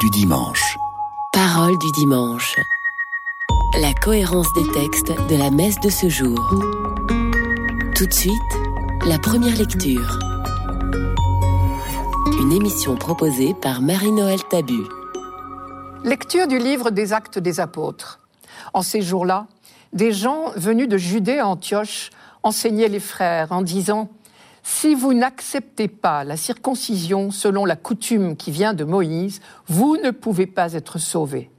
du dimanche. Parole du dimanche. La cohérence des textes de la messe de ce jour. Tout de suite, la première lecture. Une émission proposée par Marie-Noël Tabu. Lecture du livre des Actes des Apôtres. En ces jours-là, des gens venus de Judée à Antioche enseignaient les frères en disant Si vous n'acceptez pas la circoncision selon la coutume qui vient de Moïse, vous ne pouvez pas être sauvés.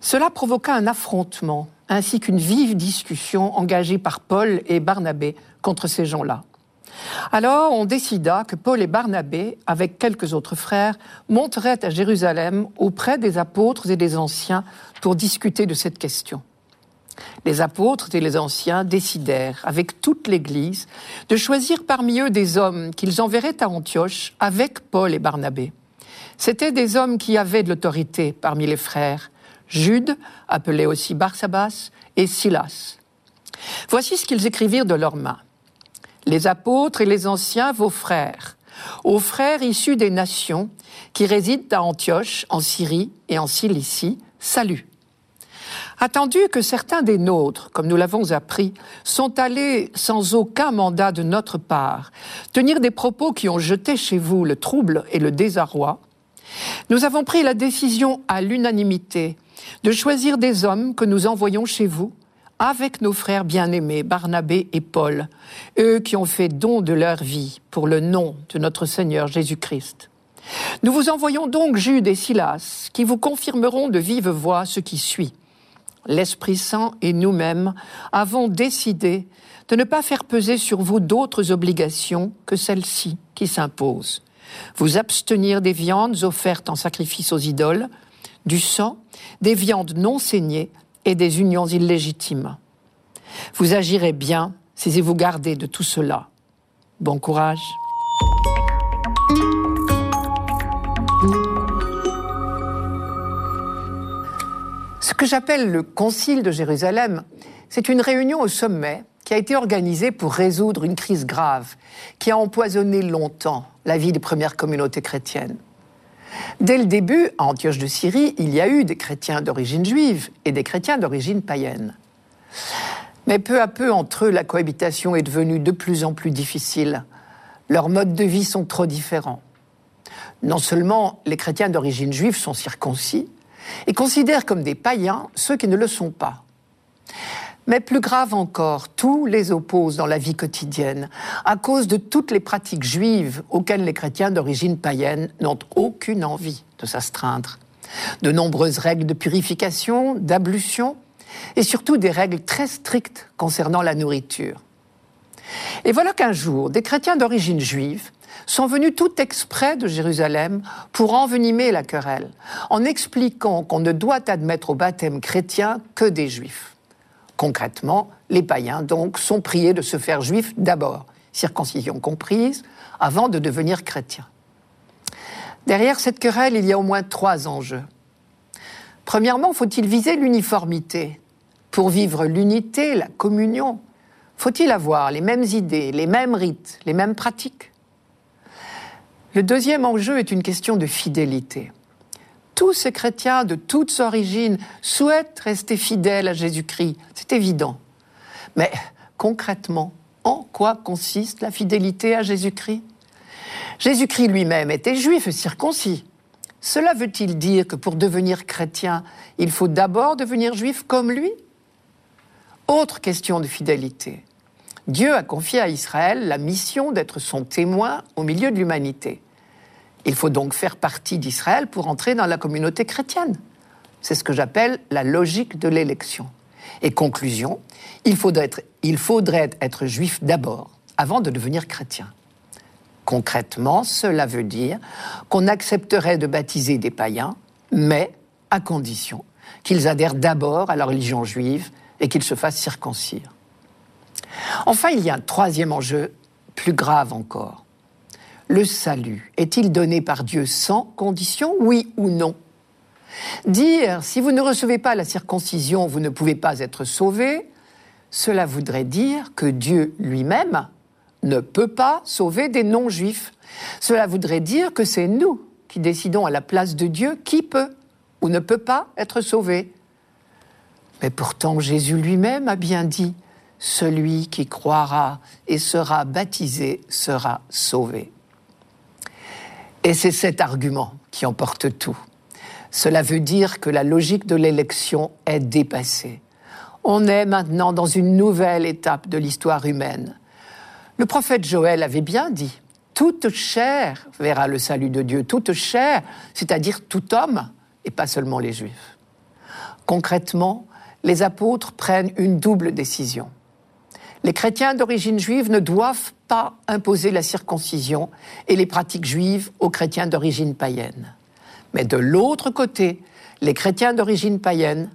Cela provoqua un affrontement ainsi qu'une vive discussion engagée par Paul et Barnabé contre ces gens-là. Alors on décida que Paul et Barnabé, avec quelques autres frères, monteraient à Jérusalem auprès des apôtres et des anciens pour discuter de cette question. Les apôtres et les anciens décidèrent, avec toute l'Église, de choisir parmi eux des hommes qu'ils enverraient à Antioche avec Paul et Barnabé. C'étaient des hommes qui avaient de l'autorité parmi les frères, Jude, appelé aussi Barsabas, et Silas. Voici ce qu'ils écrivirent de leurs mains. Les apôtres et les anciens, vos frères, aux frères issus des nations qui résident à Antioche, en Syrie et en Cilicie, salut. Attendu que certains des nôtres, comme nous l'avons appris, sont allés sans aucun mandat de notre part tenir des propos qui ont jeté chez vous le trouble et le désarroi, nous avons pris la décision à l'unanimité de choisir des hommes que nous envoyons chez vous avec nos frères bien-aimés Barnabé et Paul, eux qui ont fait don de leur vie pour le nom de notre Seigneur Jésus-Christ. Nous vous envoyons donc Jude et Silas, qui vous confirmeront de vive voix ce qui suit l'Esprit Saint et nous-mêmes avons décidé de ne pas faire peser sur vous d'autres obligations que celles-ci qui s'imposent. Vous abstenir des viandes offertes en sacrifice aux idoles, du sang, des viandes non saignées et des unions illégitimes. Vous agirez bien si vous gardez de tout cela. Bon courage. Ce que j'appelle le Concile de Jérusalem, c'est une réunion au sommet qui a été organisée pour résoudre une crise grave qui a empoisonné longtemps la vie des premières communautés chrétiennes. Dès le début, à Antioche de Syrie, il y a eu des chrétiens d'origine juive et des chrétiens d'origine païenne. Mais peu à peu, entre eux, la cohabitation est devenue de plus en plus difficile. Leurs modes de vie sont trop différents. Non seulement les chrétiens d'origine juive sont circoncis, et considèrent comme des païens ceux qui ne le sont pas. Mais plus grave encore, tous les opposent dans la vie quotidienne, à cause de toutes les pratiques juives auxquelles les chrétiens d'origine païenne n'ont aucune envie de s'astreindre. De nombreuses règles de purification, d'ablution, et surtout des règles très strictes concernant la nourriture. Et voilà qu'un jour, des chrétiens d'origine juive sont venus tout exprès de Jérusalem pour envenimer la querelle, en expliquant qu'on ne doit admettre au baptême chrétien que des juifs. Concrètement, les païens, donc, sont priés de se faire juifs d'abord, circoncision comprise, avant de devenir chrétiens. Derrière cette querelle, il y a au moins trois enjeux. Premièrement, faut-il viser l'uniformité Pour vivre l'unité, la communion, faut-il avoir les mêmes idées, les mêmes rites, les mêmes pratiques? Le deuxième enjeu est une question de fidélité. Tous ces chrétiens de toutes origines souhaitent rester fidèles à Jésus-Christ, c'est évident. Mais concrètement, en quoi consiste la fidélité à Jésus-Christ? Jésus-Christ lui-même était juif circoncis. Cela veut-il dire que pour devenir chrétien, il faut d'abord devenir juif comme lui? Autre question de fidélité. Dieu a confié à Israël la mission d'être son témoin au milieu de l'humanité. Il faut donc faire partie d'Israël pour entrer dans la communauté chrétienne. C'est ce que j'appelle la logique de l'élection. Et conclusion, il faudrait être, juif d'abord, avant de devenir chrétien. Concrètement, cela veut dire qu'on accepterait de baptiser des païens, mais à condition qu'ils adhèrent d'abord à la religion juive et qu'ils se fassent circoncire. Enfin, il y a un troisième enjeu, plus grave encore. Le salut est-il donné par Dieu sans condition, oui ou non? Dire si vous ne recevez pas la circoncision, vous ne pouvez pas être sauvé, cela voudrait dire que Dieu lui-même ne peut pas sauver des non-juifs. Cela voudrait dire que c'est nous qui décidons à la place de Dieu qui peut ou ne peut pas être sauvé. Mais pourtant Jésus lui-même a bien dit, celui qui croira et sera baptisé sera sauvé. Et c'est cet argument qui emporte tout. Cela veut dire que la logique de l'élection est dépassée. On est maintenant dans une nouvelle étape de l'histoire humaine. Le prophète Joël avait bien dit, toute chair verra le salut de Dieu, toute chair, c'est-à-dire tout homme, et pas seulement les juifs. Concrètement, les apôtres prennent une double décision. Les chrétiens d'origine juive ne doivent pas imposer la circoncision et les pratiques juives aux chrétiens d'origine païenne. Mais de l'autre côté, les chrétiens d'origine païenne,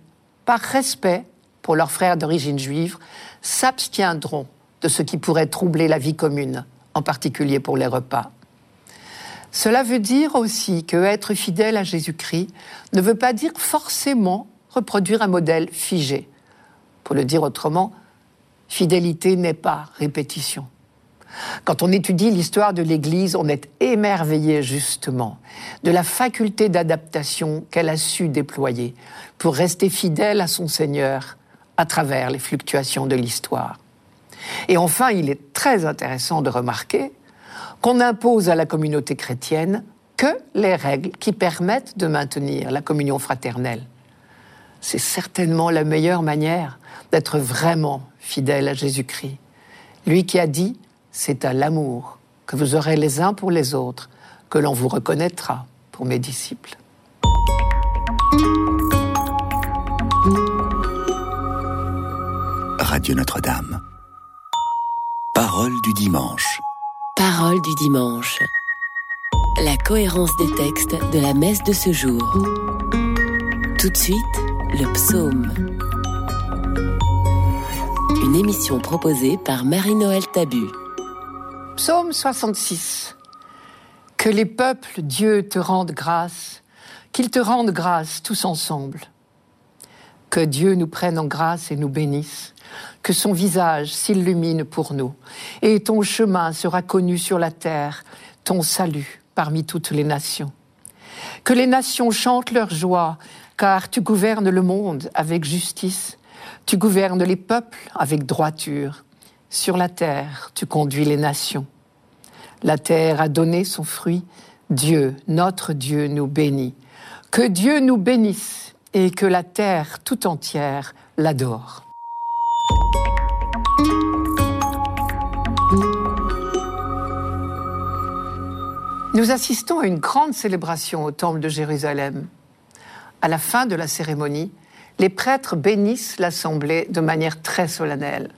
par respect pour leurs frères d'origine juive, s'abstiendront de ce qui pourrait troubler la vie commune, en particulier pour les repas. Cela veut dire aussi que être fidèle à Jésus-Christ ne veut pas dire forcément reproduire un modèle figé. Pour le dire autrement, fidélité n'est pas répétition. Quand on étudie l'histoire de l'Église, on est émerveillé justement de la faculté d'adaptation qu'elle a su déployer pour rester fidèle à son Seigneur à travers les fluctuations de l'histoire. Et enfin, il est très intéressant de remarquer qu'on n'impose à la communauté chrétienne que les règles qui permettent de maintenir la communion fraternelle. C'est certainement la meilleure manière d'être vraiment fidèle à Jésus-Christ. Lui qui a dit, c'est à l'amour que vous aurez les uns pour les autres que l'on vous reconnaîtra pour mes disciples. Radio Notre-Dame. Parole du dimanche. Parole du dimanche. La cohérence des textes de la messe de ce jour. Tout de suite, le psaume. Une émission proposée par Marie-Noël Tabu. Psaume 66. Que les peuples, Dieu, te rendent grâce, qu'ils te rendent grâce tous ensemble. Que Dieu nous prenne en grâce et nous bénisse, que son visage s'illumine pour nous, et ton chemin sera connu sur la terre, ton salut parmi toutes les nations. Que les nations chantent leur joie, car tu gouvernes le monde avec justice, tu gouvernes les peuples avec droiture. Sur la terre, tu conduis les nations. La terre a donné son fruit. Dieu, notre Dieu, nous bénit. Que Dieu nous bénisse et que la terre tout entière l'adore. Nous assistons à une grande célébration au Temple de Jérusalem. À la fin de la cérémonie, les prêtres bénissent l'assemblée de manière très solennelle.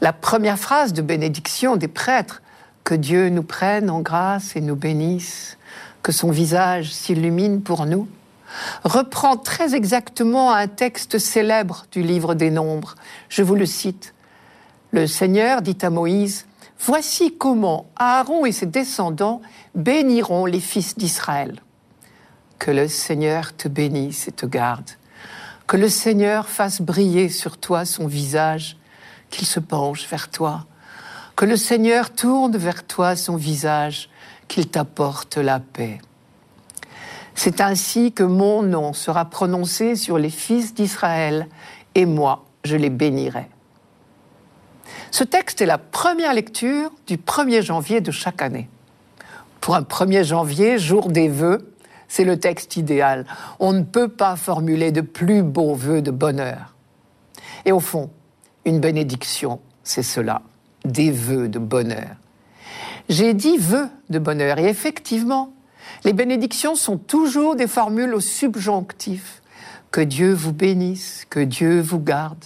La première phrase de bénédiction des prêtres, que Dieu nous prenne en grâce et nous bénisse, que son visage s'illumine pour nous, reprend très exactement un texte célèbre du livre des Nombres. Je vous le cite. Le Seigneur dit à Moïse, Voici comment Aaron et ses descendants béniront les fils d'Israël. Que le Seigneur te bénisse et te garde. Que le Seigneur fasse briller sur toi son visage, qu'il se penche vers toi. Que le Seigneur tourne vers toi son visage, qu'il t'apporte la paix. C'est ainsi que mon nom sera prononcé sur les fils d'Israël, et moi, je les bénirai. Ce texte est la première lecture du 1er janvier de chaque année. Pour un 1er janvier, jour des vœux, c'est le texte idéal. On ne peut pas formuler de plus beaux vœux de bonheur. Et au fond, une bénédiction, c'est cela, des vœux de bonheur. J'ai dit vœux de bonheur, et effectivement, les bénédictions sont toujours des formules au subjonctif. Que Dieu vous bénisse, que Dieu vous garde.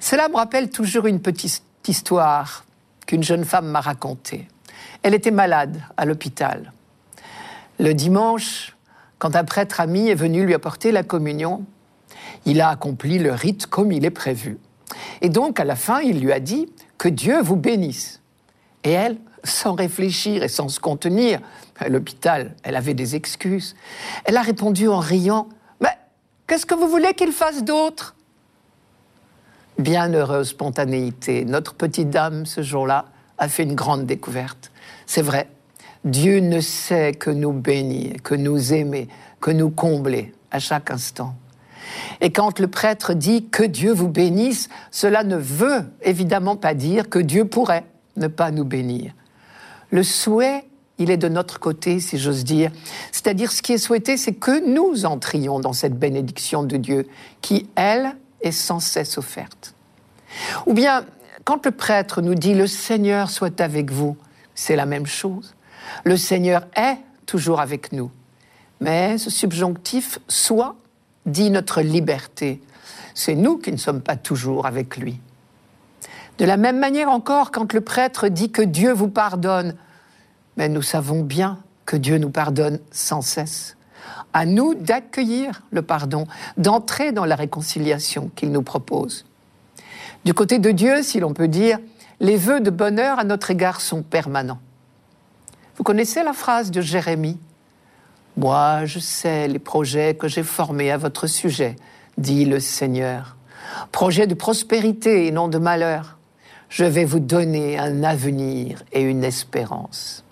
Cela me rappelle toujours une petite histoire qu'une jeune femme m'a racontée. Elle était malade à l'hôpital. Le dimanche, quand un prêtre ami est venu lui apporter la communion, il a accompli le rite comme il est prévu. Et donc, à la fin, il lui a dit Que Dieu vous bénisse. Et elle, sans réfléchir et sans se contenir, à l'hôpital, elle avait des excuses. Elle a répondu en riant Mais qu'est-ce que vous voulez qu'il fasse d'autre? Bienheureuse spontanéité, notre petite dame, ce jour-là, a fait une grande découverte. C'est vrai, Dieu ne sait que nous bénir, que nous aimer, que nous combler à chaque instant. Et quand le prêtre dit que Dieu vous bénisse, cela ne veut évidemment pas dire que Dieu pourrait ne pas nous bénir. Le souhait, il est de notre côté, si j'ose dire. C'est-à-dire, ce qui est souhaité, c'est que nous entrions dans cette bénédiction de Dieu, qui, elle, est sans cesse offerte. Ou bien, quand le prêtre nous dit le Seigneur soit avec vous, c'est la même chose. Le Seigneur est toujours avec nous. Mais ce subjonctif soit dit notre liberté. C'est nous qui ne sommes pas toujours avec lui. De la même manière encore, quand le prêtre dit que Dieu vous pardonne, mais nous savons bien que Dieu nous pardonne sans cesse. À nous d'accueillir le pardon, d'entrer dans la réconciliation qu'il nous propose. Du côté de Dieu, si l'on peut dire, les vœux de bonheur à notre égard sont permanents. Vous connaissez la phrase de Jérémie? Moi, je sais les projets que j'ai formés à votre sujet, dit le Seigneur. Projets de prospérité et non de malheur. Je vais vous donner un avenir et une espérance.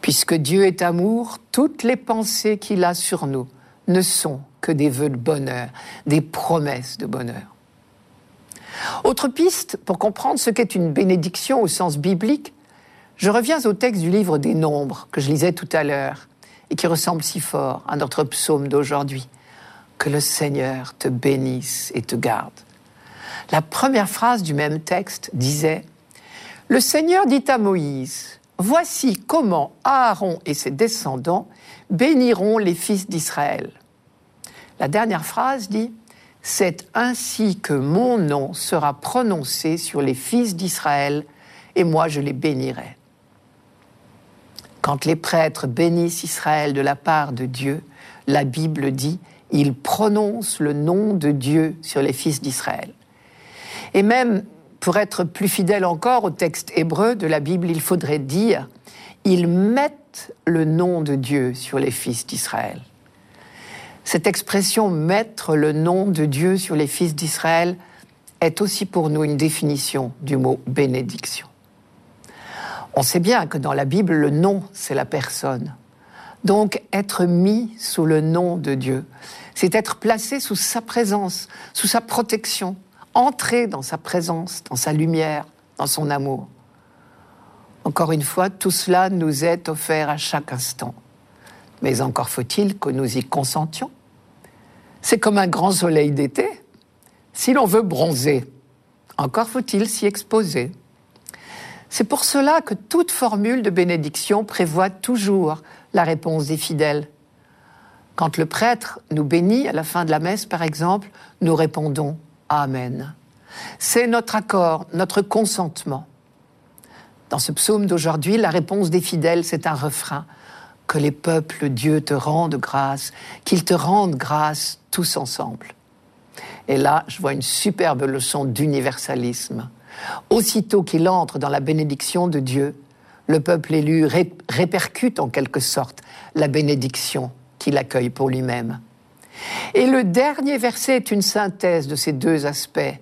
Puisque Dieu est amour, toutes les pensées qu'il a sur nous ne sont que des vœux de bonheur, des promesses de bonheur. Autre piste pour comprendre ce qu'est une bénédiction au sens biblique, je reviens au texte du livre des Nombres que je lisais tout à l'heure et qui ressemble si fort à notre psaume d'aujourd'hui. Que le Seigneur te bénisse et te garde. La première phrase du même texte disait Le Seigneur dit à Moïse Voici comment Aaron et ses descendants béniront les fils d'Israël. La dernière phrase dit c'est ainsi que mon nom sera prononcé sur les fils d'Israël, et moi je les bénirai. Quand les prêtres bénissent Israël de la part de Dieu, la Bible dit, ils prononcent le nom de Dieu sur les fils d'Israël. Et même, pour être plus fidèle encore au texte hébreu de la Bible, il faudrait dire, ils mettent le nom de Dieu sur les fils d'Israël. Cette expression mettre le nom de Dieu sur les fils d'Israël est aussi pour nous une définition du mot bénédiction. On sait bien que dans la Bible, le nom, c'est la personne. Donc être mis sous le nom de Dieu, c'est être placé sous sa présence, sous sa protection, entrer dans sa présence, dans sa lumière, dans son amour. Encore une fois, tout cela nous est offert à chaque instant. Mais encore faut-il que nous y consentions. C'est comme un grand soleil d'été. Si l'on veut bronzer, encore faut-il s'y exposer. C'est pour cela que toute formule de bénédiction prévoit toujours la réponse des fidèles. Quand le prêtre nous bénit à la fin de la messe, par exemple, nous répondons Amen. C'est notre accord, notre consentement. Dans ce psaume d'aujourd'hui, la réponse des fidèles, c'est un refrain que les peuples, Dieu te rendent grâce, qu'ils te rendent grâce tous ensemble. Et là, je vois une superbe leçon d'universalisme. Aussitôt qu'il entre dans la bénédiction de Dieu, le peuple élu répercute en quelque sorte la bénédiction qu'il accueille pour lui-même. Et le dernier verset est une synthèse de ces deux aspects.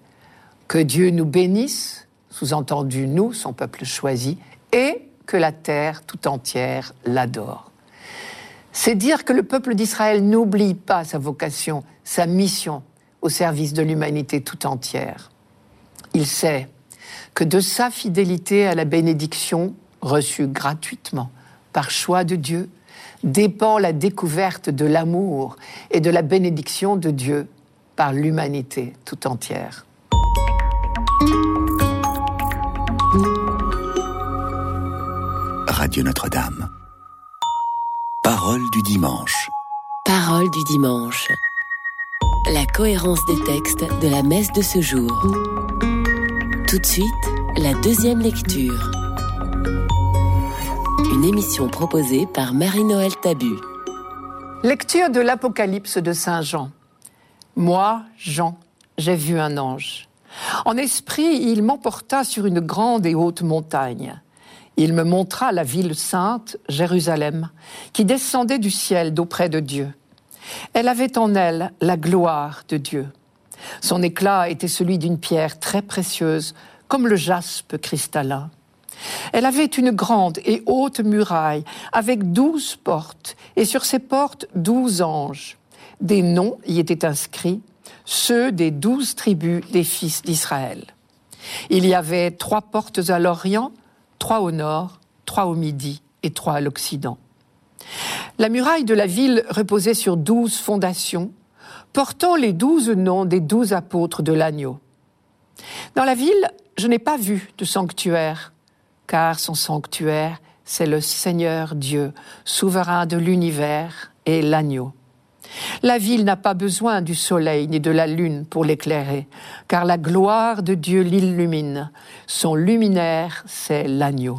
Que Dieu nous bénisse, sous-entendu nous, son peuple choisi, et que la terre tout entière l'adore c'est dire que le peuple d'Israël n'oublie pas sa vocation, sa mission au service de l'humanité tout entière. Il sait que de sa fidélité à la bénédiction reçue gratuitement par choix de Dieu dépend la découverte de l'amour et de la bénédiction de Dieu par l'humanité tout entière. Radio Notre-Dame. Parole du dimanche. Parole du dimanche. La cohérence des textes de la messe de ce jour. Tout de suite, la deuxième lecture. Une émission proposée par Marie-Noël Tabu. Lecture de l'Apocalypse de Saint Jean. Moi, Jean, j'ai vu un ange. En esprit, il m'emporta sur une grande et haute montagne il me montra la ville sainte, Jérusalem, qui descendait du ciel d'auprès de Dieu. Elle avait en elle la gloire de Dieu. Son éclat était celui d'une pierre très précieuse, comme le jaspe cristallin. Elle avait une grande et haute muraille avec douze portes, et sur ces portes douze anges. Des noms y étaient inscrits, ceux des douze tribus des fils d'Israël. Il y avait trois portes à l'Orient, trois au nord, trois au midi et trois à l'Occident. La muraille de la ville reposait sur douze fondations, portant les douze noms des douze apôtres de l'agneau. Dans la ville, je n'ai pas vu de sanctuaire, car son sanctuaire, c'est le Seigneur Dieu, souverain de l'univers et l'agneau. La ville n'a pas besoin du soleil ni de la lune pour l'éclairer, car la gloire de Dieu l'illumine. Son luminaire, c'est l'agneau.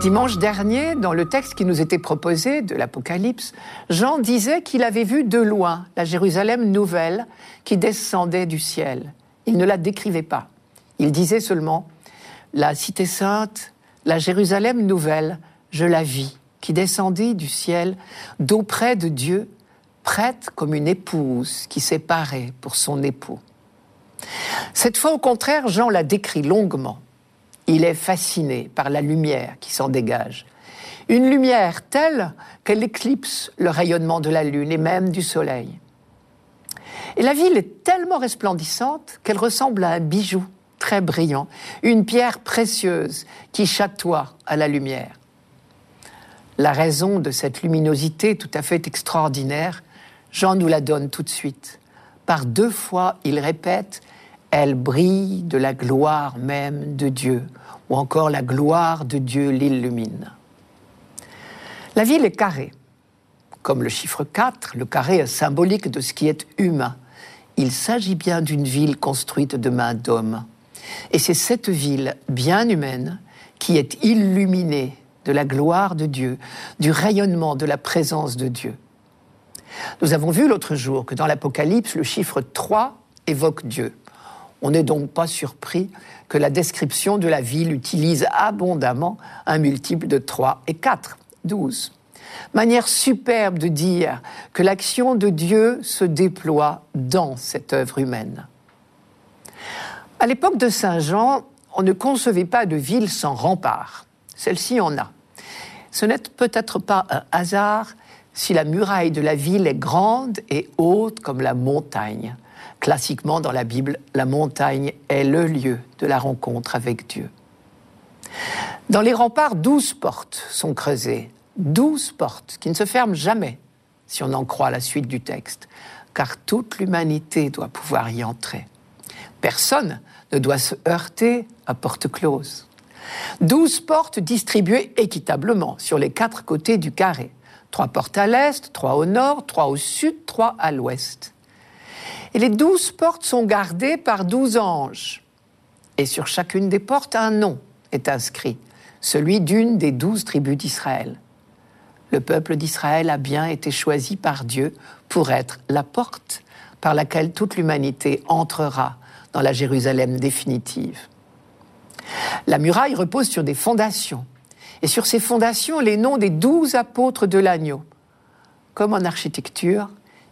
Dimanche dernier, dans le texte qui nous était proposé de l'Apocalypse, Jean disait qu'il avait vu de loin la Jérusalem nouvelle qui descendait du ciel. Il ne la décrivait pas. Il disait seulement La cité sainte, la Jérusalem nouvelle, je la vis, qui descendit du ciel d'auprès de Dieu, prête comme une épouse qui s'est parée pour son époux. Cette fois, au contraire, Jean la décrit longuement. Il est fasciné par la lumière qui s'en dégage. Une lumière telle qu'elle éclipse le rayonnement de la lune et même du soleil. Et la ville est tellement resplendissante qu'elle ressemble à un bijou très brillant, une pierre précieuse qui chatoie à la lumière. La raison de cette luminosité tout à fait extraordinaire, Jean nous la donne tout de suite. Par deux fois, il répète elle brille de la gloire même de Dieu, ou encore la gloire de Dieu l'illumine. La ville est carrée. Comme le chiffre 4, le carré est symbolique de ce qui est humain. Il s'agit bien d'une ville construite de mains d'hommes. Et c'est cette ville bien humaine qui est illuminée de la gloire de Dieu, du rayonnement de la présence de Dieu. Nous avons vu l'autre jour que dans l'Apocalypse, le chiffre 3 évoque Dieu. On n'est donc pas surpris que la description de la ville utilise abondamment un multiple de 3 et 4, 12. Manière superbe de dire que l'action de Dieu se déploie dans cette œuvre humaine. À l'époque de Saint Jean, on ne concevait pas de ville sans rempart. Celle-ci en a. Ce n'est peut-être pas un hasard si la muraille de la ville est grande et haute comme la montagne. Classiquement, dans la Bible, la montagne est le lieu de la rencontre avec Dieu. Dans les remparts, douze portes sont creusées, douze portes qui ne se ferment jamais, si on en croit la suite du texte, car toute l'humanité doit pouvoir y entrer. Personne ne doit se heurter à porte close. Douze portes distribuées équitablement sur les quatre côtés du carré. Trois portes à l'est, trois au nord, trois au sud, trois à l'ouest. Et les douze portes sont gardées par douze anges. Et sur chacune des portes, un nom est inscrit, celui d'une des douze tribus d'Israël. Le peuple d'Israël a bien été choisi par Dieu pour être la porte par laquelle toute l'humanité entrera dans la Jérusalem définitive. La muraille repose sur des fondations, et sur ces fondations les noms des douze apôtres de l'agneau. Comme en architecture,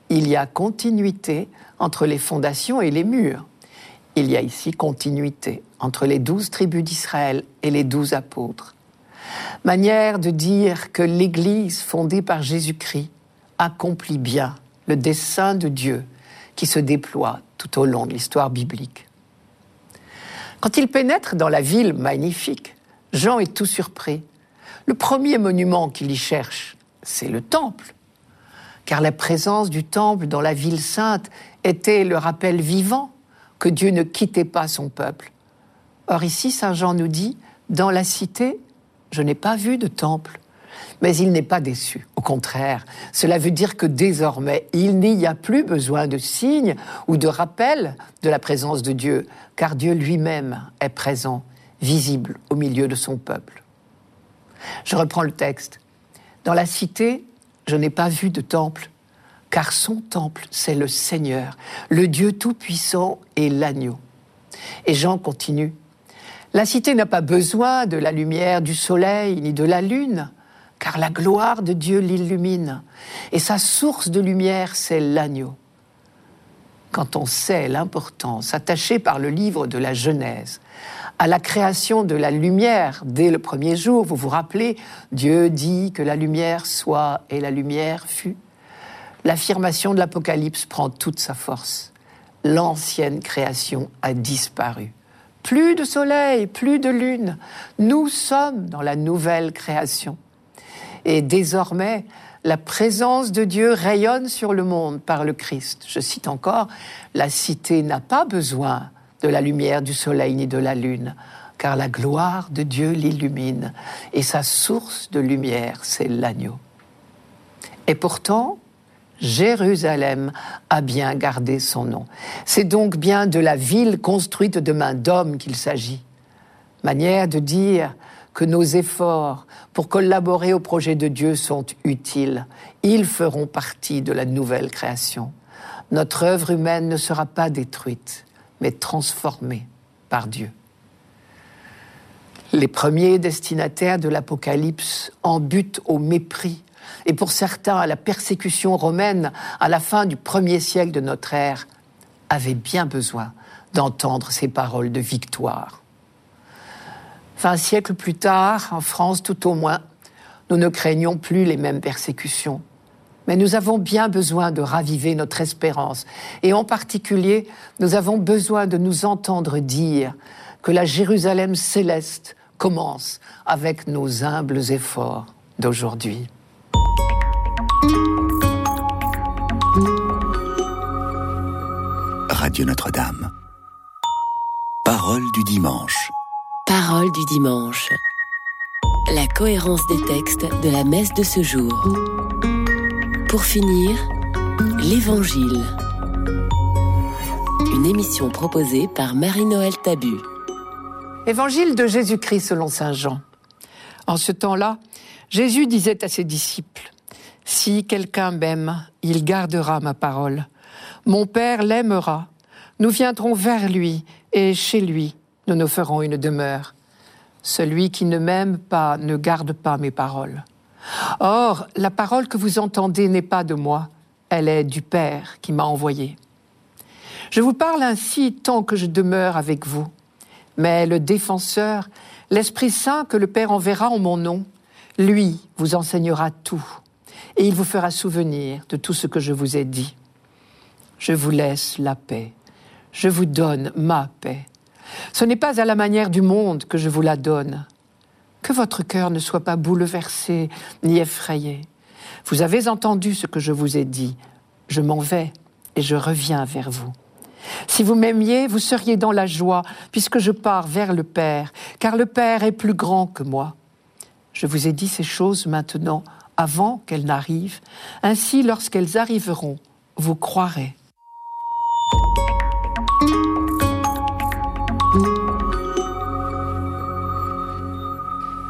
il y a continuité entre les fondations et les murs. Il y a ici continuité entre les douze tribus d'Israël et les douze apôtres. Manière de dire que l'Église fondée par Jésus-Christ accomplit bien le dessein de Dieu qui se déploie tout au long de l'histoire biblique. Quand il pénètre dans la ville magnifique, Jean est tout surpris. Le premier monument qu'il y cherche, c'est le temple, car la présence du temple dans la ville sainte était le rappel vivant que Dieu ne quittait pas son peuple. Or ici, Saint Jean nous dit, dans la cité, je n'ai pas vu de temple. Mais il n'est pas déçu. Au contraire, cela veut dire que désormais, il n'y a plus besoin de signes ou de rappels de la présence de Dieu, car Dieu lui-même est présent, visible au milieu de son peuple. Je reprends le texte. Dans la cité, je n'ai pas vu de temple, car son temple, c'est le Seigneur, le Dieu Tout-Puissant et l'agneau. Et Jean continue. La cité n'a pas besoin de la lumière du soleil ni de la lune, car la gloire de Dieu l'illumine, et sa source de lumière, c'est l'agneau. quand on sait l'importance attachée par le livre de la Genèse à la création de la lumière dès le premier jour. Vous vous rappelez, Dieu dit que la lumière soit et la lumière fut. L'affirmation de l'Apocalypse prend toute sa force. L'ancienne création a disparu. Plus de soleil, plus de lune. Nous sommes dans la nouvelle création. Et désormais, la présence de Dieu rayonne sur le monde par le Christ. Je cite encore, la cité n'a pas besoin de la lumière du soleil ni de la lune, car la gloire de Dieu l'illumine, et sa source de lumière, c'est l'agneau. Et pourtant, Jérusalem a bien gardé son nom. C'est donc bien de la ville construite de main d'homme qu'il s'agit. Manière de dire que nos efforts pour collaborer au projet de Dieu sont utiles. Ils feront partie de la nouvelle création. Notre œuvre humaine ne sera pas détruite mais transformés par Dieu. Les premiers destinataires de l'Apocalypse en butent au mépris et pour certains la persécution romaine à la fin du premier siècle de notre ère avaient bien besoin d'entendre ces paroles de victoire. Vingt siècles plus tard, en France tout au moins, nous ne craignons plus les mêmes persécutions. Mais nous avons bien besoin de raviver notre espérance. Et en particulier, nous avons besoin de nous entendre dire que la Jérusalem céleste commence avec nos humbles efforts d'aujourd'hui. Radio Notre-Dame. Parole du dimanche. Parole du dimanche. La cohérence des textes de la messe de ce jour. Pour finir, l'Évangile. Une émission proposée par Marie-Noël Tabu. Évangile de Jésus-Christ selon Saint Jean. En ce temps-là, Jésus disait à ses disciples, Si quelqu'un m'aime, il gardera ma parole. Mon Père l'aimera. Nous viendrons vers lui et chez lui, nous nous ferons une demeure. Celui qui ne m'aime pas ne garde pas mes paroles. Or, la parole que vous entendez n'est pas de moi, elle est du Père qui m'a envoyé. Je vous parle ainsi tant que je demeure avec vous. Mais le défenseur, l'Esprit Saint que le Père enverra en mon nom, lui vous enseignera tout, et il vous fera souvenir de tout ce que je vous ai dit. Je vous laisse la paix, je vous donne ma paix. Ce n'est pas à la manière du monde que je vous la donne que votre cœur ne soit pas bouleversé ni effrayé. Vous avez entendu ce que je vous ai dit. Je m'en vais et je reviens vers vous. Si vous m'aimiez, vous seriez dans la joie, puisque je pars vers le Père, car le Père est plus grand que moi. Je vous ai dit ces choses maintenant, avant qu'elles n'arrivent. Ainsi, lorsqu'elles arriveront, vous croirez.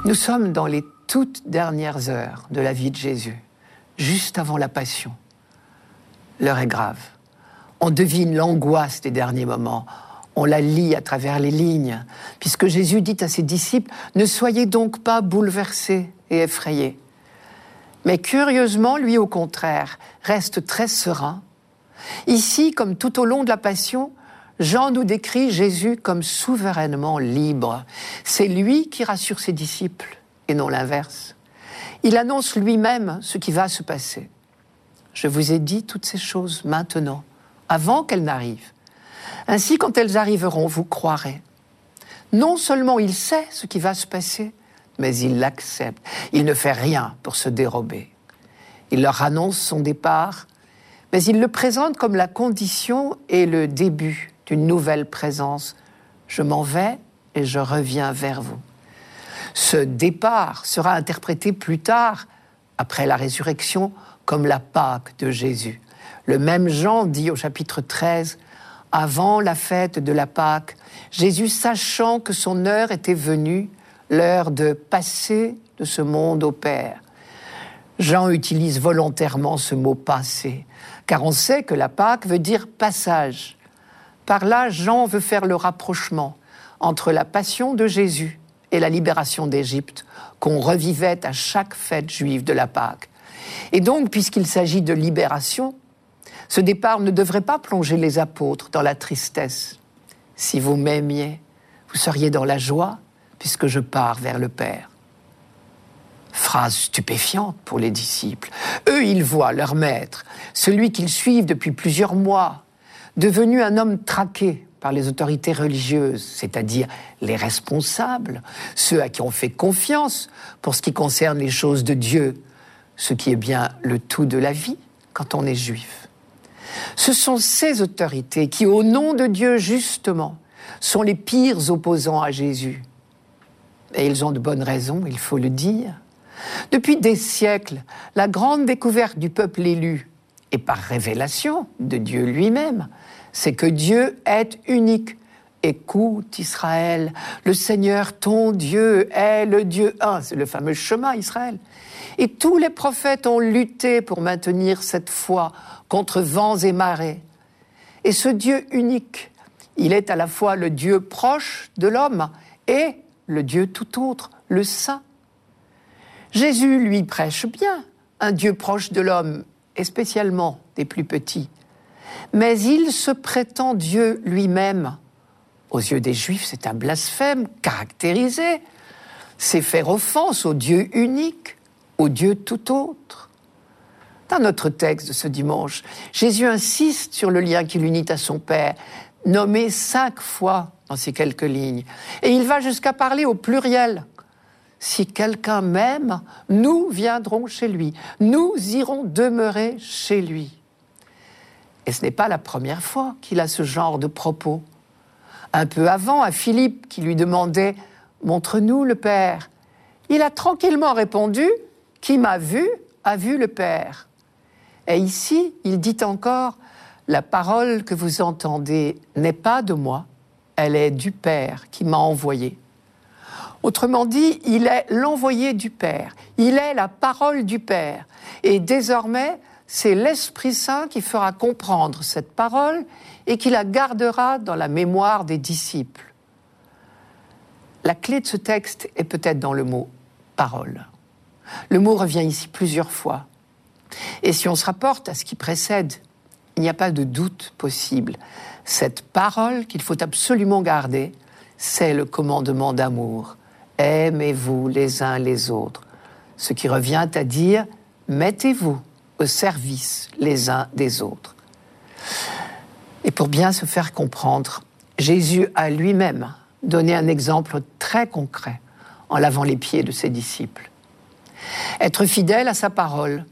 Nous sommes dans les toutes dernières heures de la vie de Jésus, juste avant la passion. L'heure est grave. On devine l'angoisse des derniers moments. On la lit à travers les lignes, puisque Jésus dit à ses disciples, ne soyez donc pas bouleversés et effrayés. Mais curieusement, lui au contraire, reste très serein. Ici, comme tout au long de la Passion, Jean nous décrit Jésus comme souverainement libre. C'est lui qui rassure ses disciples et non l'inverse. Il annonce lui-même ce qui va se passer. Je vous ai dit toutes ces choses maintenant, avant qu'elles n'arrivent. Ainsi, quand elles arriveront, vous croirez. Non seulement il sait ce qui va se passer, mais il l'accepte. Il ne fait rien pour se dérober. Il leur annonce son départ, mais il le présente comme la condition et le début d'une nouvelle présence. Je m'en vais et je reviens vers vous. Ce départ sera interprété plus tard, après la résurrection, comme la Pâque de Jésus. Le même Jean dit au chapitre 13, Avant la fête de la Pâque, Jésus, sachant que son heure était venue, l'heure de passer de ce monde au Père. Jean utilise volontairement ce mot passer, car on sait que la Pâque veut dire passage. Par là, Jean veut faire le rapprochement entre la passion de Jésus et la libération d'Égypte qu'on revivait à chaque fête juive de la Pâque. Et donc, puisqu'il s'agit de libération, Ce départ ne devrait pas plonger les apôtres dans la tristesse. Si vous m'aimiez, vous seriez dans la joie, puisque je pars vers le Père. Phrase stupéfiante pour les disciples. Eux, ils voient leur maître, celui qu'ils suivent depuis plusieurs mois, devenu un homme traqué par les autorités religieuses, c'est-à-dire les responsables, ceux à qui on fait confiance pour ce qui concerne les choses de Dieu, ce qui est bien le tout de la vie quand on est juif. Ce sont ces autorités qui, au nom de Dieu justement, sont les pires opposants à Jésus. Et ils ont de bonnes raisons, il faut le dire. Depuis des siècles, la grande découverte du peuple élu, et par révélation de Dieu lui-même, c'est que Dieu est unique. Écoute Israël, le Seigneur ton Dieu est le Dieu un, c'est le fameux chemin Israël. Et tous les prophètes ont lutté pour maintenir cette foi contre vents et marées. Et ce Dieu unique, il est à la fois le Dieu proche de l'homme et le Dieu tout autre, le Saint. Jésus, lui, prêche bien un Dieu proche de l'homme, et spécialement des plus petits. Mais il se prétend Dieu lui-même. Aux yeux des Juifs, c'est un blasphème caractérisé. C'est faire offense au Dieu unique, au Dieu tout autre. Dans notre texte de ce dimanche, Jésus insiste sur le lien qui l'unit à son Père, nommé cinq fois dans ces quelques lignes. Et il va jusqu'à parler au pluriel. Si quelqu'un m'aime, nous viendrons chez lui, nous irons demeurer chez lui. Et ce n'est pas la première fois qu'il a ce genre de propos. Un peu avant, à Philippe qui lui demandait ⁇ Montre-nous le Père ⁇ il a tranquillement répondu ⁇ Qui m'a vu a vu le Père ⁇ Et ici, il dit encore ⁇ La parole que vous entendez n'est pas de moi, elle est du Père qui m'a envoyé. Autrement dit, il est l'envoyé du Père, il est la parole du Père. Et désormais, c'est l'Esprit Saint qui fera comprendre cette parole et qui la gardera dans la mémoire des disciples. La clé de ce texte est peut-être dans le mot parole. Le mot revient ici plusieurs fois. Et si on se rapporte à ce qui précède, il n'y a pas de doute possible. Cette parole qu'il faut absolument garder, c'est le commandement d'amour. Aimez-vous les uns les autres. Ce qui revient à dire, mettez-vous au service les uns des autres. Et pour bien se faire comprendre, Jésus a lui-même donné un exemple très concret en lavant les pieds de ses disciples. Être fidèle à sa parole,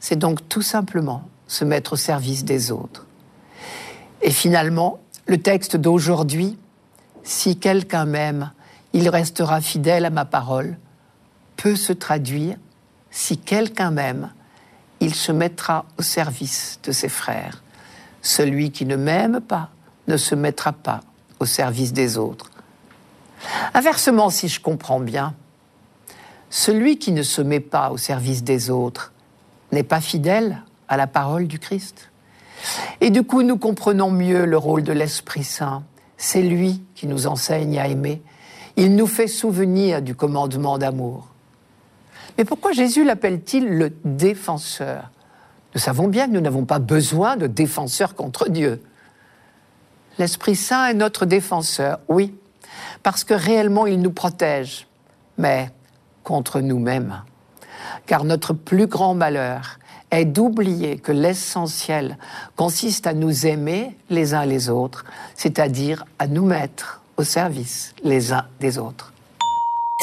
c'est donc tout simplement se mettre au service des autres. Et finalement, le texte d'aujourd'hui, si quelqu'un m'aime, il restera fidèle à ma parole, peut se traduire, si quelqu'un m'aime, il se mettra au service de ses frères. Celui qui ne m'aime pas ne se mettra pas au service des autres. Inversement, si je comprends bien, celui qui ne se met pas au service des autres n'est pas fidèle à la parole du Christ. Et du coup, nous comprenons mieux le rôle de l'Esprit Saint. C'est lui qui nous enseigne à aimer. Il nous fait souvenir du commandement d'amour. Mais pourquoi Jésus l'appelle-t-il le défenseur? Nous savons bien que nous n'avons pas besoin de défenseur contre Dieu. L'Esprit Saint est notre défenseur, oui, parce que réellement il nous protège, mais contre nous-mêmes. Car notre plus grand malheur est d'oublier que l'essentiel consiste à nous aimer les uns les autres, c'est-à-dire à nous mettre au service les uns des autres.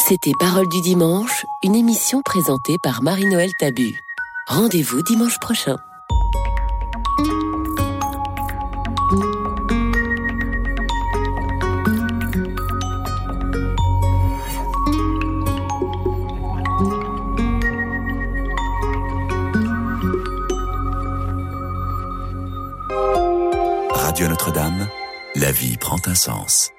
C'était Parole du dimanche, une émission présentée par Marie-Noël Tabu. Rendez-vous dimanche prochain. Radio Notre-Dame, la vie prend un sens.